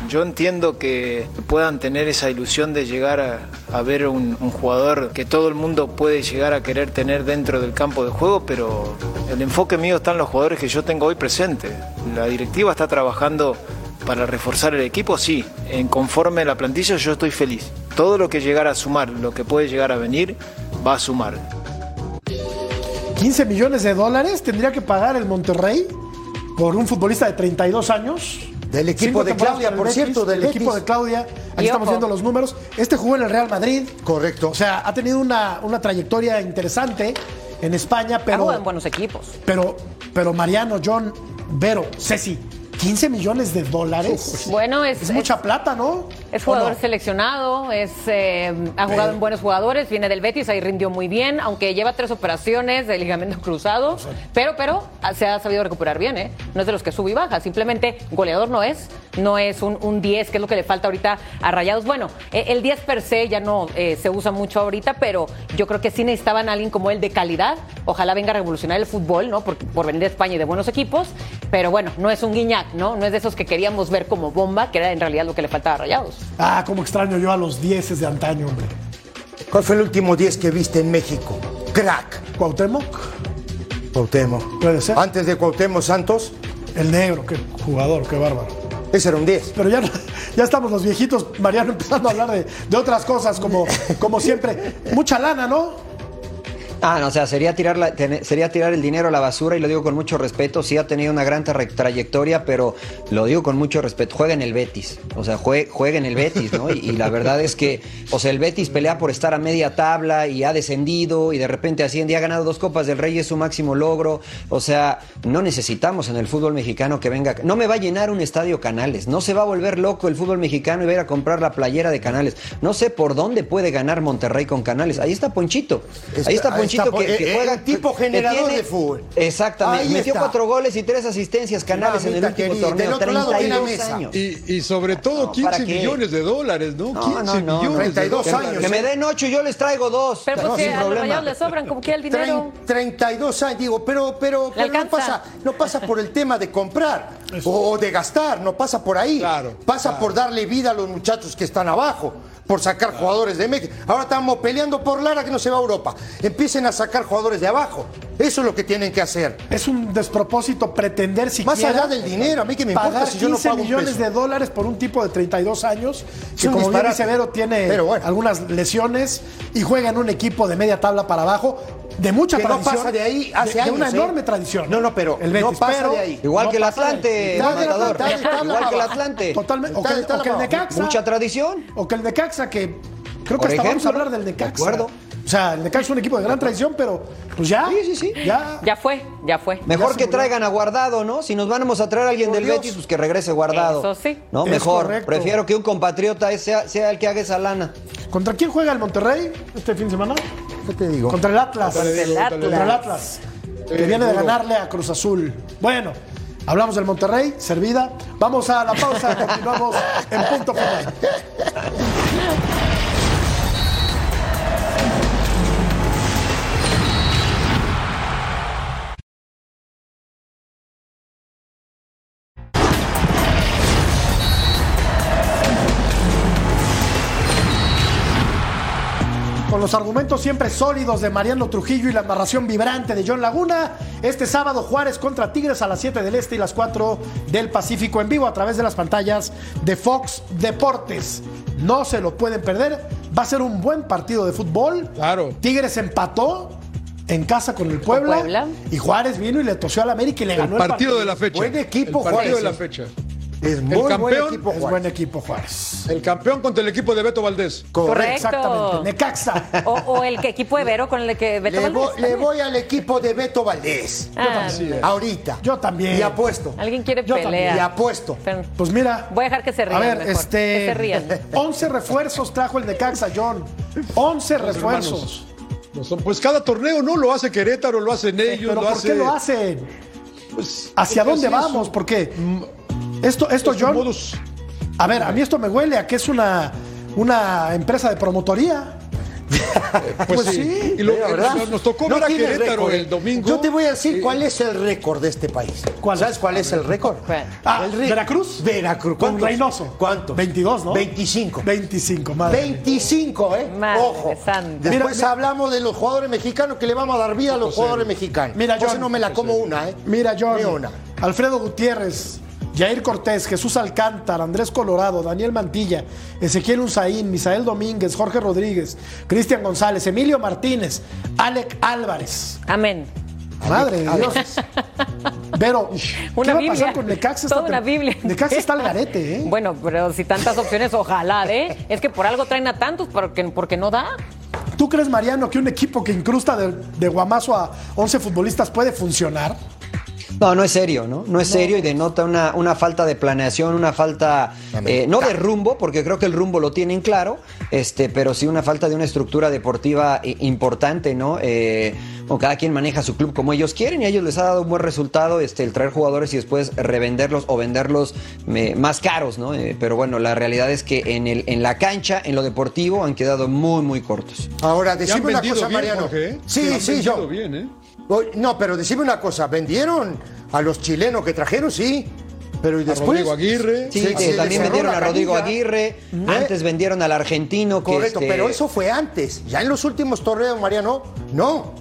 Yo entiendo que puedan tener esa ilusión de llegar a, a ver un, jugador que todo el mundo puede llegar a querer tener dentro del campo de juego, pero el enfoque mío está en los jugadores que yo tengo hoy presentes. La directiva está trabajando para reforzar el equipo, sí. En conforme la plantilla yo estoy feliz. Todo lo que llegara a sumar, lo que puede llegar a venir, va a sumar. 15 millones de dólares tendría que pagar el Monterrey por un futbolista de 32 años. Del equipo Cinco de Claudia, por Betis, cierto, del equipo Betis. de Claudia. Aquí Y estamos ojo. viendo los números. Este jugó en el Real Madrid. Correcto. O sea, ha tenido una, una trayectoria interesante en España, Ha pero, jugado en buenos equipos. pero, pero Mariano, John, Vero, Ceci, 15 millones de dólares. Bueno, es, Es es- mucha plata, ¿no? Es ¿O jugador no? seleccionado, es, eh, ha jugado en buenos jugadores, viene del Betis, ahí rindió muy bien, aunque lleva tres operaciones de ligamento cruzado, pero, pero ah, se ha sabido recuperar bien, ¿eh? No es de los que sube y baja, simplemente goleador no es, no es un, un 10, que es lo que le falta ahorita a Rayados. Bueno, eh, el 10 per se ya no eh, se usa mucho ahorita, pero yo creo que sí necesitaban a alguien como él de calidad, ojalá venga a revolucionar el fútbol, ¿no? Por, por venir de España y de buenos equipos, pero bueno, no es un guiñac, ¿no? No es de esos que queríamos ver como bomba, que era en realidad lo que le faltaba a Rayados. Ah, cómo extraño yo a los 10 de antaño, hombre. ¿Cuál fue el último 10 que viste en México? Crack. Cuauhtémoc, Cuauhtémoc. Puede ser. Antes de Cuauhtémoc Santos, el negro, qué jugador, qué bárbaro. ese era un 10. Pero ya, ya estamos los viejitos, Mariano, empezando a hablar de, de otras cosas, como, como siempre. Mucha lana, ¿no? Ah, no, o sea, sería tirar, la- sería tirar el dinero a la basura y lo digo con mucho respeto. Sí ha tenido una gran tra- trayectoria, pero lo digo con mucho respeto. Juega en el Betis. O sea, jue- juega en el Betis, ¿no? Y, y la verdad es que, o sea, el Betis pelea por estar a media tabla y ha descendido y de repente asciende y ha ganado dos Copas del Rey, es su máximo logro. O sea, no necesitamos en el fútbol mexicano que venga. No me va a llenar un estadio Canales. No se va a volver loco el fútbol mexicano y va a ir a comprar la playera de Canales. No sé por dónde puede ganar Monterrey con Canales. Ahí está Ponchito. Ahí está Ahí Ponchito que, que eh, juega. el tipo que generador tiene- de fútbol. Exactamente. Ahí Metió está. cuatro goles y tres asistencias Canales en el último querida, torneo. del otro lado tiene a 32 Mesa. años. Y, y sobre todo No, 15 ¿para qué? millones de dólares, ¿no? No, 15 no, no, millones. 32 de años. dólares. Que me den ocho y yo les traigo dos. Pero No, pues que sin a los problema. rayados le sobran como que el dinero. Trein- 32 años, digo, pero, pero, pero no, pasa, no pasa por el tema de comprar o, o de gastar, no pasa por ahí. Claro, pasa claro. por darle vida a los muchachos que están abajo, por sacar jugadores de México. Ahora estamos peleando por Lara que no se va a Europa. Empiecen a sacar jugadores de abajo. Eso es lo que tienen que hacer. Es un despropósito pretender siquiera Más allá del dinero, a mí que me importa pagar si yo no 15 pago un millones peso. de dólares por un tipo de 32 años que como bien disparate. dice Vero tiene Pero bueno. algunas lesiones y juega en un equipo de media tabla para abajo de mucha Que no tradición. pasa de ahí hace de, de una ¿eh? enorme tradición. No, no, pero el Betis, no pasa pero de ahí. Igual no que el de- Atlante, Está de- Matador. está de- está de- Igual que el Atlante. Totalmente. O que, o que el Necaxa. Mucha tradición. O que el Necaxa, que creo Por que hasta vamos a hablar del de Necaxa. acuerdo. O sea, el Necaxa es un equipo de gran tradición, pero pues ya. Sí, sí, sí. Ya. Ya fue, ya fue. Mejor Ya que traigan a Guardado, ¿no? Si nos vamos a traer a alguien Por del Dios. Betis, pues que regrese Guardado. Eso sí. No, Es mejor. correcto. Prefiero que un compatriota sea, sea el que haga esa lana. ¿Contra quién juega el Monterrey este fin de semana? ¿Qué te digo? Contra el Atlas. Contra el Atlas. Contra el Atlas. Que viene de ganarle a Cruz Azul. Bueno, hablamos del Monterrey, servida. Vamos a la pausa, <laughs> continuamos en punto final. Con los argumentos siempre sólidos de Mariano Trujillo y la narración vibrante de John Laguna, este sábado Juárez contra Tigres a las 7 del Este y las 4 del Pacífico en vivo a través de las pantallas de Fox Deportes. No se lo pueden perder, va a ser un buen partido de fútbol. Claro. Tigres empató en casa con el Puebla, Puebla. y Juárez vino y le tosió al América y le El ganó partido de la fecha. Buen equipo, El partido Juárez, de la fecha. Es muy buen campeón equipo, Es Juárez. buen equipo Juárez. El campeón contra el equipo de Beto Valdés. Correcto. Exactamente. Necaxa. O, o el que equipo de Vero con el que Beto Le, Valdés le voy al equipo de Beto Valdés. Ah, Ahorita. Yo también. Y apuesto. Alguien quiere Yo pelea. Y apuesto. Pero- Pues mira. Voy a dejar que se rían A ver, mejor, este. que se rían. <laughs> 11 refuerzos trajo el Necaxa, John. 11 refuerzos. No son- Pues cada torneo no lo hace Querétaro, lo hacen ellos, Pero lo ¿por hace. qué lo hacen? Pues, ¿Hacia dónde así es vamos? su- Porque esto, esto es su John. modus. A ver, a mí esto me huele a que es una, una empresa de promotoría. Pues, Pues sí. sí, Y lo- la verdad. nos, nos tocó No ver a Querétaro récord, ¿eh? el domingo. Yo te voy a decir Sí. cuál es el récord de este país. ¿Cuál? ¿Sabes cuál es el récord? Ah, El ¿Veracruz? Veracruz. Con. Reynoso. ¿Cuántos? 22, ¿no? 25. 25, madre. 25, ¿eh? Madre Ojo. santa. Después Mira, hablamos de los jugadores mexicanos que le vamos a dar vida a los jugadores mexicanos. Mira, John. no me la como una, ¿eh? Mira, una. Alfredo Gutiérrez, Jair Cortés, Jesús Alcántara, Andrés Colorado, Daniel Mantilla, Ezequiel Unzaín, Misael Domínguez, Jorge Rodríguez, Cristian González, Emilio Martínez, Alec Álvarez. Amén. Madre de Dios. Pero, <laughs> ¿qué Una va a pasar Biblia. con Necaxa? Toda una tem- Biblia. Necaxa está al garete, ¿eh? Bueno, pero si tantas opciones, ojalá, ¿eh? Es que por algo traen a tantos, porque, porque no da. ¿Tú crees, Mariano, que un equipo que incrusta de, de guamazo a 11 futbolistas puede funcionar? No, no es serio, ¿no? No es serio y denota una, una falta de planeación, una falta, eh, no de rumbo, porque creo que el rumbo lo tienen claro, este, pero sí una falta de una estructura deportiva i- importante, ¿no? Eh, o cada quien maneja su club como ellos quieren y a ellos les ha dado un buen resultado este, el traer jugadores y después revenderlos o venderlos eh, más caros, ¿no? Eh, pero bueno, la realidad es que en, el, en la cancha, en lo deportivo, han quedado muy, muy cortos. Ahora, decime una cosa, bien, Mariano. Jorge, ¿eh? Sí, sí, yo. bien, ¿eh? No, pero decime una cosa. ¿Vendieron a los chilenos que trajeron? Sí. Pero ¿y A después? Rodrigo Aguirre. Sí, se también vendieron a Rodrigo. Aguirre, ¿Eh? antes vendieron al argentino que Correcto, este, pero eso fue antes. Ya en los últimos torneos, Mariano, no.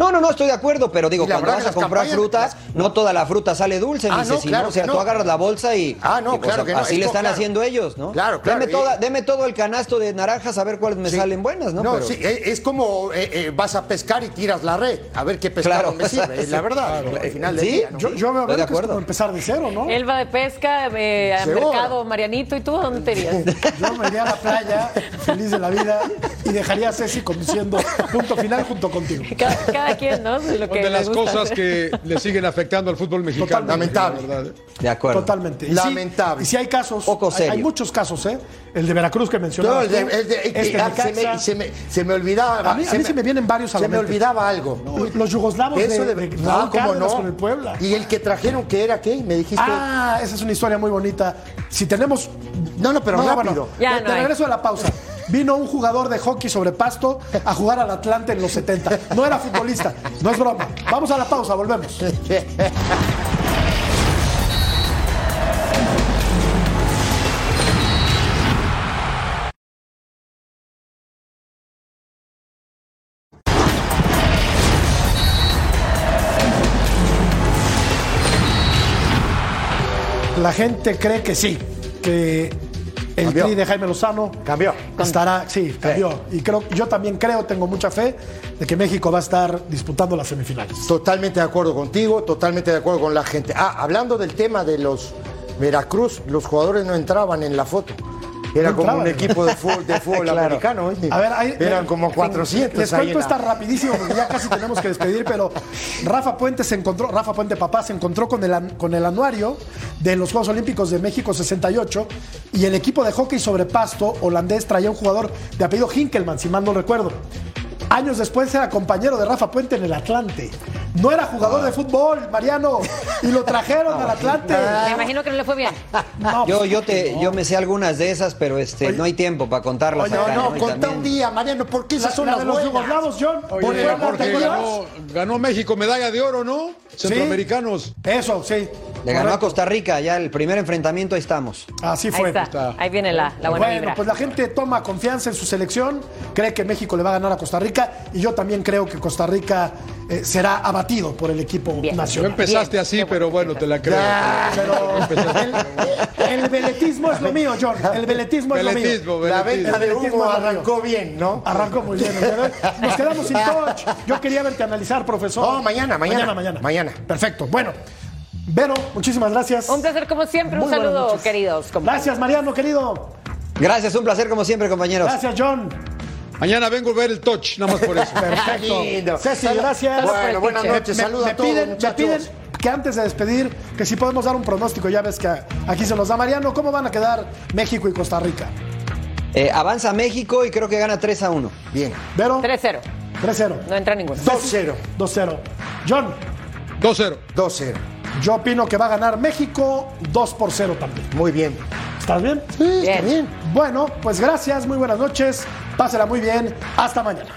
No, no, no, estoy de acuerdo, pero digo, cuando vas a comprar campañas- fruta, no toda la fruta sale dulce, Ah, ni no, se claro o sea, que tú no. agarras la bolsa y. Ah, no, y, o claro sea, que no. Así Esto, le están claro. haciendo ellos, ¿no? Claro, claro, Deme, y- toda- deme todo el canasto de naranjas a ver cuáles me Sí. salen buenas, ¿no? No, Pero- sí, es, es como eh, eh, vas a pescar y tiras la red, a ver qué pescado Claro. me sirve, la <laughs> verdad, al final del Sí, día. ¿no? Yo, yo veo Estoy de que es acuerdo. como empezar de cero, ¿no? Él va de pesca, eh, a Seguro. mercado, Marianito, ¿y tú dónde te irías? <laughs> Yo me iría a la playa, feliz de la vida, y dejaría a Ceci conduciendo punto final junto contigo. Cada, cada quien, ¿no? Lo Son que de las gusta cosas hacer. que le siguen afectando al fútbol mexicano. Totalmente. Lamentable. De acuerdo. Totalmente. Y sí- Lamentable. y si hay casos, Poco hay, muchos casos, ¿eh? El de Veracruz que No, mencionabas. el de- el de- este ah, se, me, se me- se me olvidaba. A mí- a mí se me vienen varios a Se me olvidaba algo. Los yugoslavos de, Eso de, de no, Raúl cómo no. con el Puebla. Y el que trajeron que era qué, me dijiste. Ah, esa es una historia muy bonita. Si tenemos. No, no, pero rápido. Ya te no hay. regreso de la pausa. Vino un jugador de hockey sobre pasto a jugar al Atlante en los 70. No era futbolista, no es broma. Vamos a la pausa, volvemos. La gente cree que sí, que el Cambió. tri de Jaime Lozano Cambió. estará, sí, cambió. Y creo, yo también creo, tengo mucha fe de que México va a estar disputando las semifinales. Totalmente de acuerdo contigo, totalmente de acuerdo con la gente. Ah, hablando del tema de los Veracruz, los jugadores no entraban en la foto. Era como un equipo de fútbol, de fútbol <laughs> Claro. americano. A ver, hay- Eran eh, como 400. Les cuento esta rapidísimo porque ya casi tenemos que despedir, pero Rafa Puente se encontró, Rafa Puente papá se encontró con el, con el anuario de los Juegos Olímpicos de México 68 y el equipo de hockey sobre pasto holandés traía un jugador de apellido Hinkelman, si mal no recuerdo. Años después era compañero de Rafa Puente en el Atlante. No era jugador de fútbol, Mariano, y lo trajeron al Atlante. Me imagino que no le fue bien. <laughs> No, Yo, yo, te, yo me sé algunas de esas, pero este, no hay tiempo para contarlas. Acá, no, contá también- un día, Mariano, porque la, esas son la las de los buenas. yugoslavos, John. Oye, ¿Por porque ganó, ganó México medalla de oro, ¿no? Centroamericanos. Eso, sí. Le ganó a. Costa Rica, ya el primer enfrentamiento, ahí estamos. Así Ahí fue. está. Ahí viene la, la buena bueno, vibra. pues la gente toma confianza en su selección, cree que México le va a ganar a Costa Rica y yo también creo que Costa Rica eh, será abatido por el equipo Bien. Tú nacional. empezaste así, pero bueno, te la creo. Pero <laughs> el, el veletismo es lo mío, John. El veletismo es Veletismo, lo mío. La veletismo. venta de mío. arrancó bien, ¿no? Arrancó muy bien. Nos quedamos sin touch. Yo quería verte analizar, profesor. No, mañana, mañana. Mañana, Mañana. Perfecto. Bueno, Vero, muchísimas gracias. Un placer como siempre. Un Muy buenas saludo, queridos. compañeros. Gracias, Mariano, querido. Gracias, un placer como siempre, compañeros. Gracias, John. Mañana vengo a ver el touch, nada más por eso. <laughs> Perfecto. Lindo. Ceci, gracias. Bueno, buenas Me- noches. me- Saludos me a todos, piden, me muchachos. piden que antes de despedir, que si podemos dar un pronóstico, ya ves que aquí se nos da Mariano, ¿cómo van a quedar México y Costa Rica? Eh, avanza México y creo que gana 3 a 1. Bien. Vero, 3-0. 3-0. No entra ninguno. 2-0. 2-0. John, 2-0. 2-0. Yo opino que va a ganar México 2 por 0 también. Muy bien. ¿Estás bien? Sí, está Bien. bien. Bueno, pues gracias, muy buenas noches, pásela muy bien, hasta mañana.